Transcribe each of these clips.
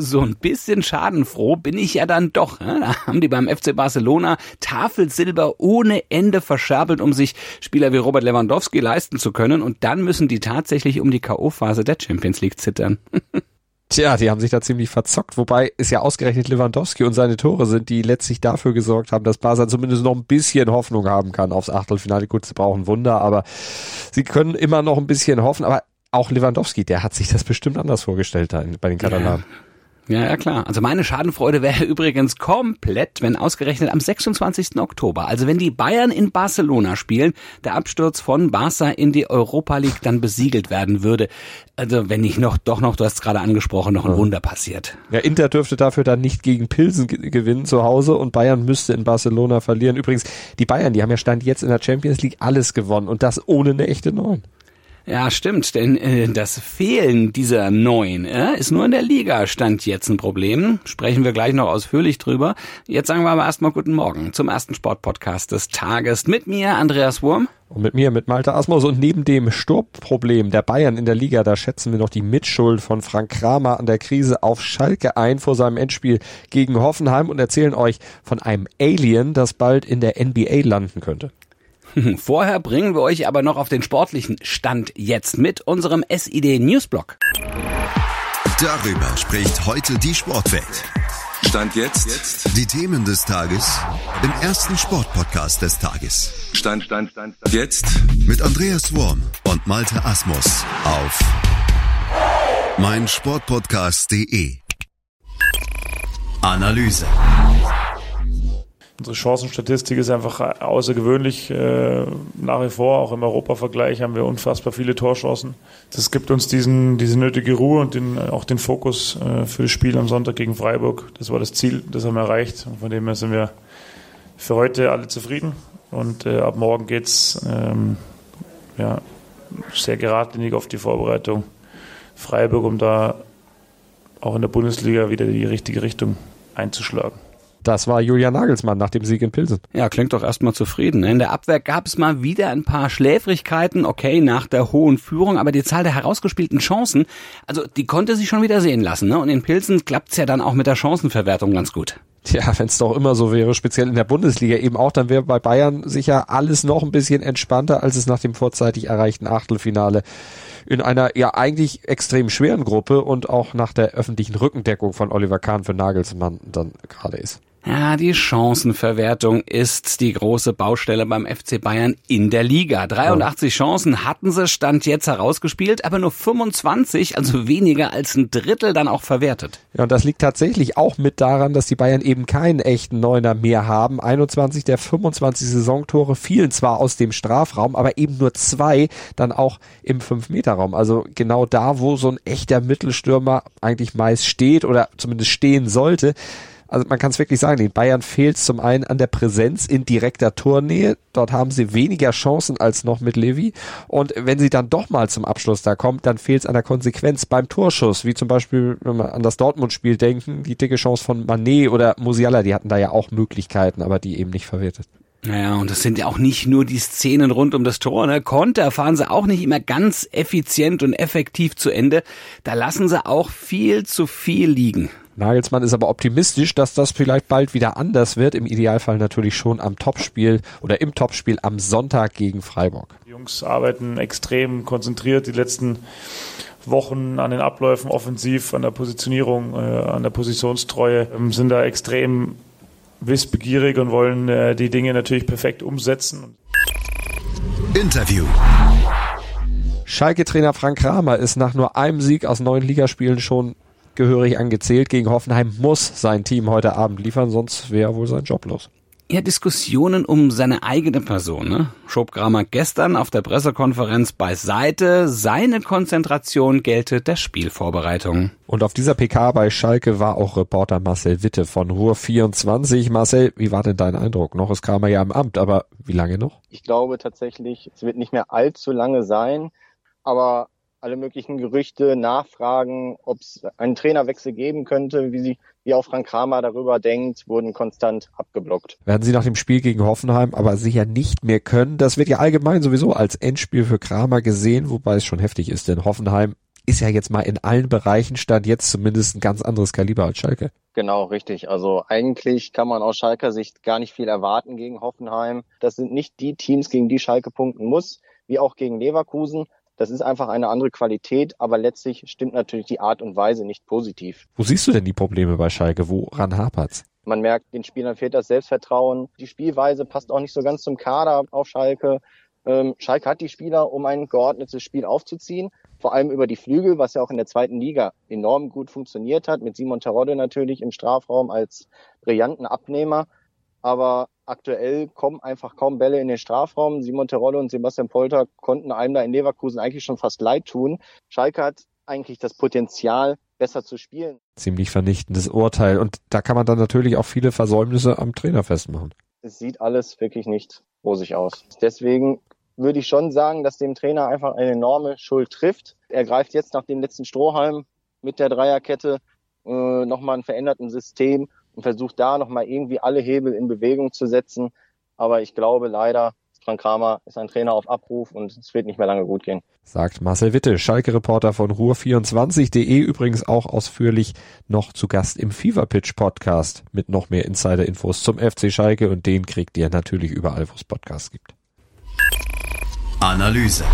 so ein bisschen schadenfroh bin ich ja dann doch. Ne? Da haben die beim FC Barcelona Tafelsilber ohne Ende verscherbelt, um sich Spieler wie Robert Lewandowski leisten zu können. Und dann müssen die tatsächlich um die K.O.-Phase der Champions League zittern. Tja, die haben sich da ziemlich verzockt, wobei es ja ausgerechnet Lewandowski und seine Tore sind, die letztlich dafür gesorgt haben, dass Barca zumindest noch ein bisschen Hoffnung haben kann aufs Achtelfinale. Gut, sie brauchen Wunder, aber sie können immer noch ein bisschen hoffen. Aber auch Lewandowski, der hat sich das bestimmt anders vorgestellt da bei den Katalanen. Ja. Ja, ja, klar. Also meine Schadenfreude wäre übrigens komplett, wenn ausgerechnet am 26. Oktober, also wenn die Bayern in Barcelona spielen, der Absturz von Barca in die Europa League dann besiegelt werden würde. Also wenn nicht noch, doch noch, du hast es gerade angesprochen, noch ein Wunder passiert. Ja, Inter dürfte dafür dann nicht gegen Pilsen gewinnen zu Hause und Bayern müsste in Barcelona verlieren. Übrigens, die Bayern, die haben ja Stand jetzt in der Champions League alles gewonnen und das ohne eine echte Neun. Ja, stimmt, denn äh, das Fehlen dieser Neuen äh, ist nur in der Liga stand jetzt ein Problem. Sprechen wir gleich noch ausführlich drüber. Jetzt sagen wir aber erstmal guten Morgen zum ersten Sportpodcast des Tages mit mir, Andreas Wurm. Und mit mir, mit Malte Asmus. Und neben dem Sturmproblem der Bayern in der Liga, da schätzen wir noch die Mitschuld von Frank Kramer an der Krise auf Schalke ein vor seinem Endspiel gegen Hoffenheim und erzählen euch von einem Alien, das bald in der NBA landen könnte. Vorher bringen wir euch aber noch auf den sportlichen Stand jetzt mit unserem SID Newsblog. Darüber spricht heute die Sportwelt. Stand jetzt. Die Themen des Tages im ersten Sportpodcast des Tages. Stand, Stand, Stand, Stand. Jetzt. Mit Andreas Worm und Malte Asmus auf meinsportpodcast.de. Analyse. Unsere Chancenstatistik ist einfach außergewöhnlich. Äh, nach wie vor, auch im Europavergleich, haben wir unfassbar viele Torchancen. Das gibt uns diesen, diese nötige Ruhe und den, auch den Fokus äh, für das Spiel am Sonntag gegen Freiburg. Das war das Ziel, das haben wir erreicht. Und von dem her sind wir für heute alle zufrieden. Und äh, ab morgen geht's ähm, ja, sehr geradlinig auf die Vorbereitung Freiburg, um da auch in der Bundesliga wieder die richtige Richtung einzuschlagen. Das war Julian Nagelsmann nach dem Sieg in Pilsen. Ja, klingt doch erstmal zufrieden. In der Abwehr gab es mal wieder ein paar Schläfrigkeiten, okay, nach der hohen Führung, aber die Zahl der herausgespielten Chancen, also die konnte sich schon wieder sehen lassen. Ne? Und in Pilsen klappt's ja dann auch mit der Chancenverwertung ganz gut. Tja, wenn es doch immer so wäre, speziell in der Bundesliga eben auch, dann wäre bei Bayern sicher alles noch ein bisschen entspannter, als es nach dem vorzeitig erreichten Achtelfinale in einer ja eigentlich extrem schweren Gruppe und auch nach der öffentlichen Rückendeckung von Oliver Kahn für Nagelsmann dann gerade ist. Ja, die Chancenverwertung ist die große Baustelle beim FC Bayern in der Liga. 83 Chancen hatten sie, stand jetzt herausgespielt, aber nur 25, also weniger als ein Drittel dann auch verwertet. Ja, und das liegt tatsächlich auch mit daran, dass die Bayern eben keinen echten Neuner mehr haben. 21 der 25 Saisontore fielen zwar aus dem Strafraum, aber eben nur zwei dann auch im 5-Meter-Raum. Also genau da, wo so ein echter Mittelstürmer eigentlich meist steht oder zumindest stehen sollte. Also man kann es wirklich sagen, den Bayern fehlt zum einen an der Präsenz in direkter Tornähe. Dort haben sie weniger Chancen als noch mit Levi. Und wenn sie dann doch mal zum Abschluss da kommt, dann fehlt es an der Konsequenz beim Torschuss. Wie zum Beispiel, wenn wir an das Dortmund-Spiel denken, die dicke Chance von Manet oder Musiala, die hatten da ja auch Möglichkeiten, aber die eben nicht verwertet. Naja, und das sind ja auch nicht nur die Szenen rund um das Tor. Ne? Konter fahren sie auch nicht immer ganz effizient und effektiv zu Ende. Da lassen sie auch viel zu viel liegen. Nagelsmann ist aber optimistisch, dass das vielleicht bald wieder anders wird. Im Idealfall natürlich schon am Topspiel oder im Topspiel am Sonntag gegen Freiburg. Die Jungs arbeiten extrem konzentriert die letzten Wochen an den Abläufen offensiv, an der Positionierung, äh, an der Positionstreue, ähm, sind da extrem wissbegierig und wollen äh, die Dinge natürlich perfekt umsetzen. Interview. Schalke-Trainer Frank Kramer ist nach nur einem Sieg aus neun Ligaspielen schon gehörig angezählt. Gegen Hoffenheim muss sein Team heute Abend liefern, sonst wäre wohl sein Job los. Ja, Diskussionen um seine eigene Person, ne? Schob Kramer gestern auf der Pressekonferenz beiseite. Seine Konzentration gelte der Spielvorbereitung. Und auf dieser PK bei Schalke war auch Reporter Marcel Witte von Ruhr 24. Marcel, wie war denn dein Eindruck? Noch ist Kramer ja im Amt, aber wie lange noch? Ich glaube tatsächlich, es wird nicht mehr allzu lange sein, aber alle möglichen Gerüchte, Nachfragen, ob es einen Trainerwechsel geben könnte, wie, sie, wie auch Frank Kramer darüber denkt, wurden konstant abgeblockt. Werden sie nach dem Spiel gegen Hoffenheim aber sicher nicht mehr können. Das wird ja allgemein sowieso als Endspiel für Kramer gesehen, wobei es schon heftig ist, denn Hoffenheim ist ja jetzt mal in allen Bereichen stand jetzt zumindest ein ganz anderes Kaliber als Schalke. Genau, richtig. Also eigentlich kann man aus Schalker Sicht gar nicht viel erwarten gegen Hoffenheim. Das sind nicht die Teams, gegen die Schalke punkten muss, wie auch gegen Leverkusen. Das ist einfach eine andere Qualität, aber letztlich stimmt natürlich die Art und Weise nicht positiv. Wo siehst du denn die Probleme bei Schalke? Woran hapert's? Man merkt, den Spielern fehlt das Selbstvertrauen. Die Spielweise passt auch nicht so ganz zum Kader auf Schalke. Ähm, Schalke hat die Spieler, um ein geordnetes Spiel aufzuziehen, vor allem über die Flügel, was ja auch in der zweiten Liga enorm gut funktioniert hat, mit Simon Terodde natürlich im Strafraum als brillanten Abnehmer. Aber aktuell kommen einfach kaum Bälle in den Strafraum. Simon Terodde und Sebastian Polter konnten einem da in Leverkusen eigentlich schon fast leid tun. Schalke hat eigentlich das Potenzial, besser zu spielen. Ziemlich vernichtendes Urteil. Und da kann man dann natürlich auch viele Versäumnisse am Trainer festmachen. Es sieht alles wirklich nicht rosig aus. Deswegen würde ich schon sagen, dass dem Trainer einfach eine enorme Schuld trifft. Er greift jetzt nach dem letzten Strohhalm mit der Dreierkette äh, nochmal ein veränderten System und versucht da nochmal irgendwie alle Hebel in Bewegung zu setzen. Aber ich glaube leider, Frank Kramer ist ein Trainer auf Abruf und es wird nicht mehr lange gut gehen. Sagt Marcel Witte, Schalke-Reporter von Ruhr24.de, übrigens auch ausführlich noch zu Gast im Fever Pitch Podcast mit noch mehr Insider-Infos zum FC Schalke und den kriegt ihr natürlich überall, wo es Podcasts gibt. Analyse.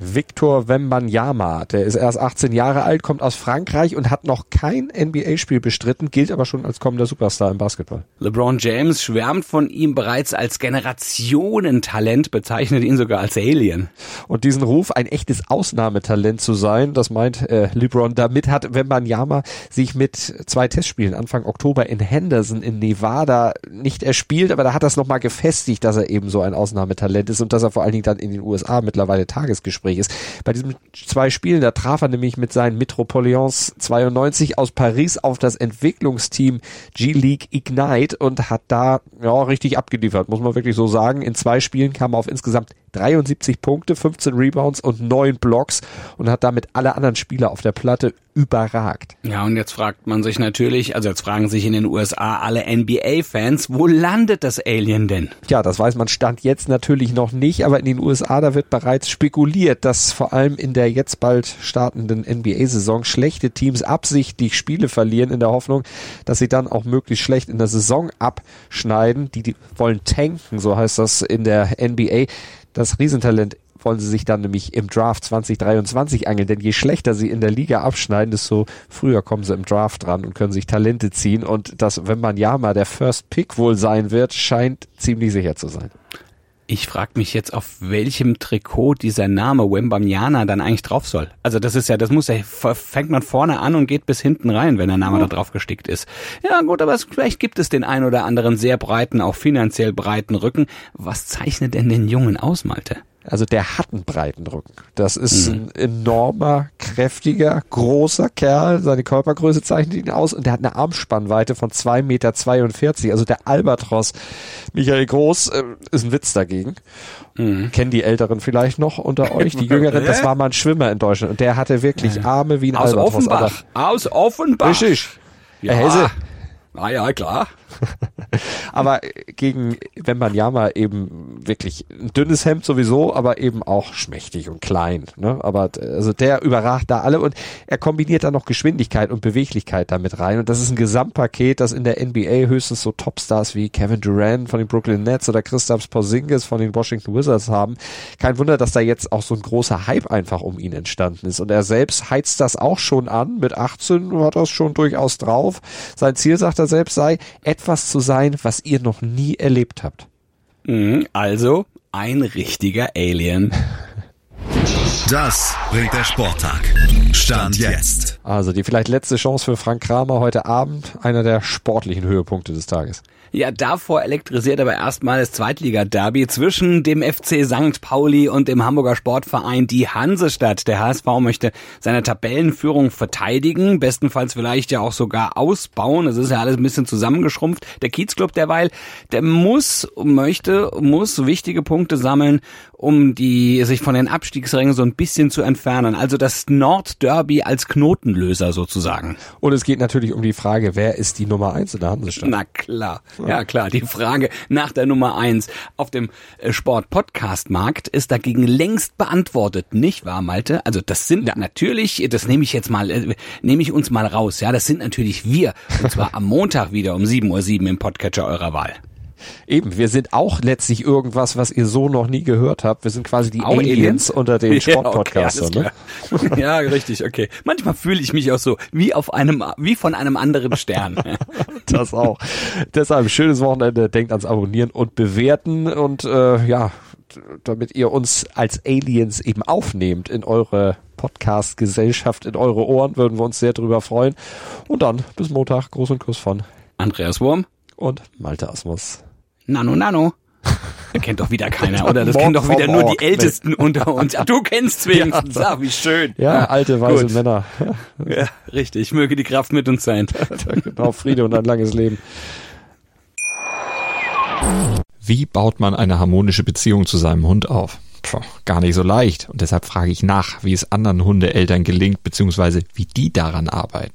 Victor Wembanyama, der ist erst 18 Jahre alt, kommt aus Frankreich und hat noch kein NBA-Spiel bestritten, gilt aber schon als kommender Superstar im Basketball. LeBron James schwärmt von ihm bereits als Generationentalent, bezeichnet ihn sogar als Alien. Und diesen Ruf, ein echtes Ausnahmetalent zu sein, das meint äh, LeBron. Damit hat Wembanyama sich mit zwei Testspielen Anfang Oktober in Henderson in Nevada nicht erspielt, aber da hat das nochmal gefestigt, dass er eben so ein Ausnahmetalent ist und dass er vor allen Dingen dann in den USA mittlerweile Tagesgespräch Gespräch ist. Bei diesen zwei Spielen, da traf er nämlich mit seinen Metropolitans 92 aus Paris auf das Entwicklungsteam G-League Ignite und hat da ja richtig abgeliefert, muss man wirklich so sagen. In zwei Spielen kam er auf insgesamt 73 Punkte, 15 Rebounds und 9 Blocks und hat damit alle anderen Spieler auf der Platte überragt. Ja, und jetzt fragt man sich natürlich, also jetzt fragen sich in den USA alle NBA-Fans, wo landet das Alien denn? Ja, das weiß man Stand jetzt natürlich noch nicht, aber in den USA, da wird bereits spekuliert, dass vor allem in der jetzt bald startenden NBA-Saison schlechte Teams absichtlich Spiele verlieren in der Hoffnung, dass sie dann auch möglichst schlecht in der Saison abschneiden. Die, die wollen tanken, so heißt das in der NBA. Das Riesentalent wollen sie sich dann nämlich im Draft 2023 angeln, denn je schlechter sie in der Liga abschneiden, desto früher kommen sie im Draft dran und können sich Talente ziehen und das, wenn man ja mal der First Pick wohl sein wird, scheint ziemlich sicher zu sein. Ich frage mich jetzt, auf welchem Trikot dieser Name Wembanyama dann eigentlich drauf soll. Also das ist ja, das muss ja, fängt man vorne an und geht bis hinten rein, wenn der Name oh. da drauf gestickt ist. Ja gut, aber es, vielleicht gibt es den ein oder anderen sehr breiten, auch finanziell breiten Rücken. Was zeichnet denn den Jungen aus, Malte? Also der hat einen breiten Rücken. Das ist mhm. ein enormer, kräftiger, großer Kerl. Seine Körpergröße zeichnet ihn aus und der hat eine Armspannweite von 2,42 Meter. Also der Albatros Michael Groß äh, ist ein Witz dagegen. Mhm. Kennen die Älteren vielleicht noch unter euch? Die Jüngeren, das war mal ein Schwimmer in Deutschland und der hatte wirklich Arme wie ein Aus Albatros. Offenbach. Aus Offenbach. Richtig. Ja. Herr Hesse. Ah ja, klar. aber gegen Wembanyama eben wirklich ein dünnes Hemd sowieso, aber eben auch schmächtig und klein. Ne? Aber also der überragt da alle und er kombiniert da noch Geschwindigkeit und Beweglichkeit damit rein. Und das ist ein Gesamtpaket, das in der NBA höchstens so Topstars wie Kevin Durant von den Brooklyn Nets oder Christoph Porzingis von den Washington Wizards haben. Kein Wunder, dass da jetzt auch so ein großer Hype einfach um ihn entstanden ist. Und er selbst heizt das auch schon an. Mit 18 hat er es schon durchaus drauf. Sein Ziel, sagt er selbst, sei, etwas zu sein, was ihr noch nie erlebt habt. Mhm, also ein richtiger Alien. Das bringt der Sporttag. Stand jetzt. Also die vielleicht letzte Chance für Frank Kramer heute Abend, einer der sportlichen Höhepunkte des Tages. Ja, davor elektrisiert aber erstmal das Zweitliga-Derby zwischen dem FC St. Pauli und dem Hamburger Sportverein die Hansestadt. Der HSV möchte seine Tabellenführung verteidigen, bestenfalls vielleicht ja auch sogar ausbauen. Es ist ja alles ein bisschen zusammengeschrumpft. Der Kiezclub derweil, der muss, möchte, muss wichtige Punkte sammeln, um die, sich von den Abstiegsrängen so ein bisschen zu entfernen. Also das Nord Derby als Knotenlöser sozusagen. Und es geht natürlich um die Frage, wer ist die Nummer eins in der Hansestadt? Na klar, ja klar, die Frage nach der Nummer eins auf dem äh, Sport-Podcast-Markt ist dagegen längst beantwortet, nicht wahr, Malte? Also das sind natürlich, das nehme ich jetzt mal, äh, nehme ich uns mal raus, ja, das sind natürlich wir. Und zwar am Montag wieder um 7.07 Uhr im Podcatcher eurer Wahl. Eben, wir sind auch letztlich irgendwas, was ihr so noch nie gehört habt. Wir sind quasi die Aliens, Aliens? unter den Sportpodcastern. Ja, okay, ne? ja, richtig, okay. Manchmal fühle ich mich auch so wie auf einem, wie von einem anderen Stern. Das auch. Deshalb schönes Wochenende. Denkt ans Abonnieren und Bewerten und äh, ja, damit ihr uns als Aliens eben aufnehmt in eure Podcast-Gesellschaft, in eure Ohren, würden wir uns sehr drüber freuen. Und dann bis Montag. Gruß und Kuss von Andreas Wurm, und Malte Asmus. Nano Nano. Das kennt doch wieder keiner, oder? Das kennen doch wieder nur die Ältesten unter uns. Ach, du kennst wenigstens. Ja. Ach, wie schön. Ja, alte weiße gut. Männer. Ja, richtig. Möge die Kraft mit uns sein. genau, Friede und ein langes Leben. Wie baut man eine harmonische Beziehung zu seinem Hund auf? Puh, gar nicht so leicht. Und deshalb frage ich nach, wie es anderen Hundeeltern gelingt, beziehungsweise wie die daran arbeiten.